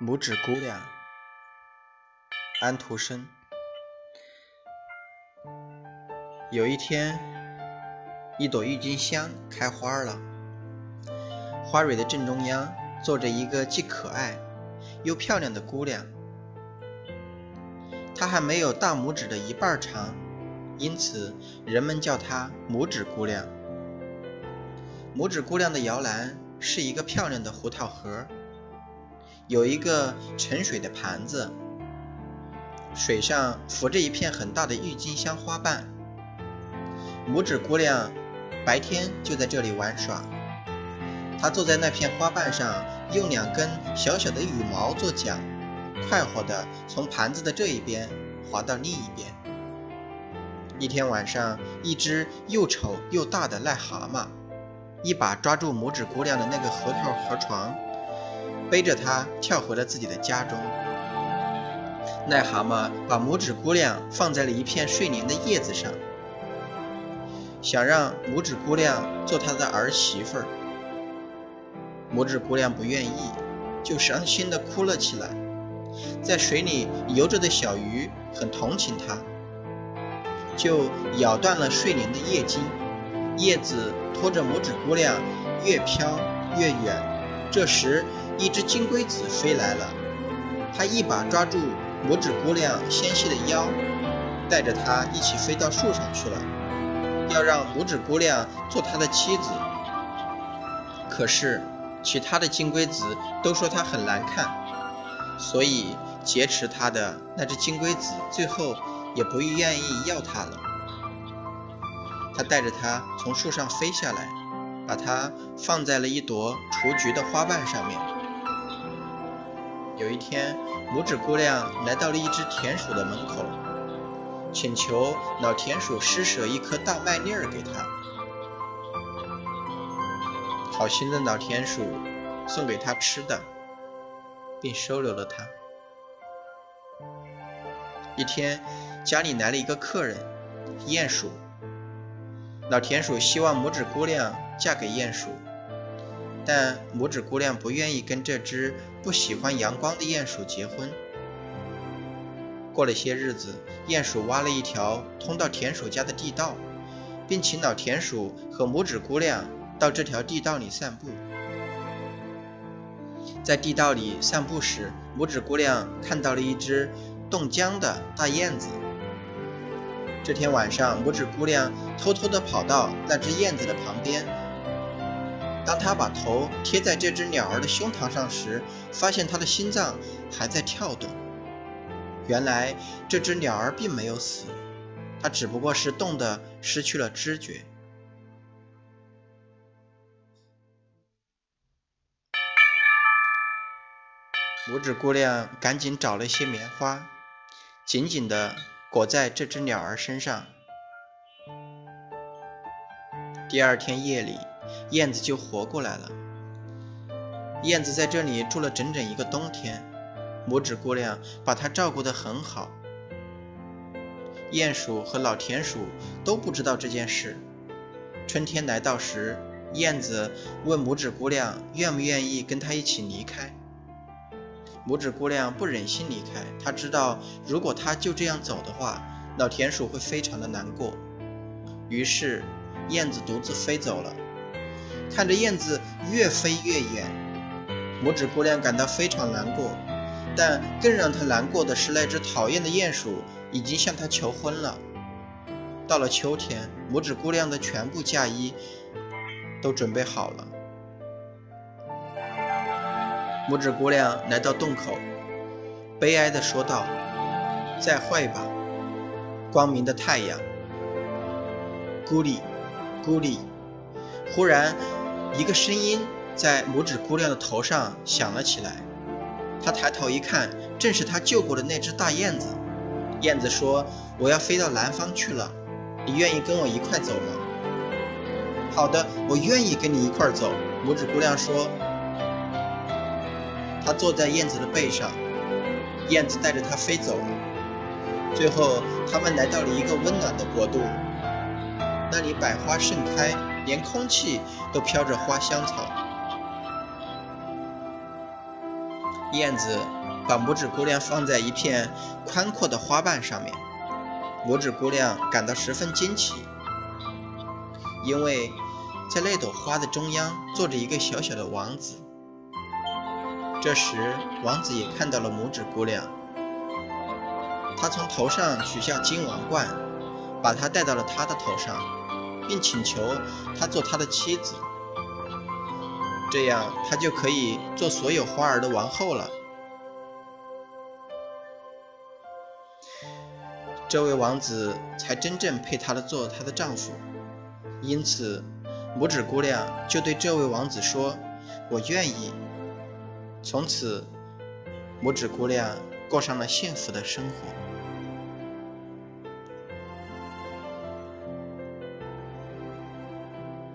拇指姑娘，安徒生。有一天，一朵郁金香开花了，花蕊的正中央坐着一个既可爱又漂亮的姑娘。她还没有大拇指的一半长，因此人们叫她拇指姑娘。拇指姑娘的摇篮是一个漂亮的胡桃核。有一个盛水的盘子，水上浮着一片很大的郁金香花瓣。拇指姑娘白天就在这里玩耍，她坐在那片花瓣上，用两根小小的羽毛做桨，快活地从盘子的这一边滑到另一边。一天晚上，一只又丑又大的癞蛤蟆一把抓住拇指姑娘的那个核桃河床。背着它跳回了自己的家中。癞蛤蟆把拇指姑娘放在了一片睡莲的叶子上，想让拇指姑娘做他的儿媳妇儿。拇指姑娘不愿意，就伤心地哭了起来。在水里游着的小鱼很同情她，就咬断了睡莲的叶茎，叶子拖着拇指姑娘越飘越远。这时，一只金龟子飞来了，它一把抓住拇指姑娘纤细的腰，带着她一起飞到树上去了，要让拇指姑娘做他的妻子。可是其他的金龟子都说她很难看，所以劫持她的那只金龟子最后也不愿意要她了。他带着她从树上飞下来，把她放在了一朵雏菊的花瓣上面。有一天，拇指姑娘来到了一只田鼠的门口，请求老田鼠施舍一颗大麦粒儿给她。好心的老田鼠送给她吃的，并收留了她。一天，家里来了一个客人，鼹鼠。老田鼠希望拇指姑娘嫁给鼹鼠。但拇指姑娘不愿意跟这只不喜欢阳光的鼹鼠结婚。过了些日子，鼹鼠挖了一条通到田鼠家的地道，并请老田鼠和拇指姑娘到这条地道里散步。在地道里散步时，拇指姑娘看到了一只冻僵的大燕子。这天晚上，拇指姑娘偷偷地跑到那只燕子的旁边。当他把头贴在这只鸟儿的胸膛上时，发现它的心脏还在跳动。原来这只鸟儿并没有死，它只不过是冻得失去了知觉。拇指姑娘赶紧找了一些棉花，紧紧地裹在这只鸟儿身上。第二天夜里。燕子就活过来了。燕子在这里住了整整一个冬天，拇指姑娘把它照顾得很好。鼹鼠和老田鼠都不知道这件事。春天来到时，燕子问拇指姑娘愿不愿意跟她一起离开。拇指姑娘不忍心离开，她知道如果她就这样走的话，老田鼠会非常的难过。于是，燕子独自飞走了。看着燕子越飞越远，拇指姑娘感到非常难过。但更让她难过的是，那只讨厌的鼹鼠已经向她求婚了。到了秋天，拇指姑娘的全部嫁衣都准备好了。拇指姑娘来到洞口，悲哀地说道：“再会吧，光明的太阳。”咕哩，咕哩。忽然，一个声音在拇指姑娘的头上响了起来。她抬头一看，正是她救过的那只大燕子。燕子说：“我要飞到南方去了，你愿意跟我一块走吗？”“好的，我愿意跟你一块走。”拇指姑娘说。她坐在燕子的背上，燕子带着她飞走了。最后，他们来到了一个温暖的国度，那里百花盛开。连空气都飘着花香草。燕子把拇指姑娘放在一片宽阔的花瓣上面，拇指姑娘感到十分惊奇，因为在那朵花的中央坐着一个小小的王子。这时，王子也看到了拇指姑娘，他从头上取下金王冠，把她戴到了他的头上，并请求她做他的妻子。这样，他就可以做所有花儿的王后了。这位王子才真正配她的做她的丈夫。因此，拇指姑娘就对这位王子说：“我愿意。”从此，拇指姑娘过上了幸福的生活。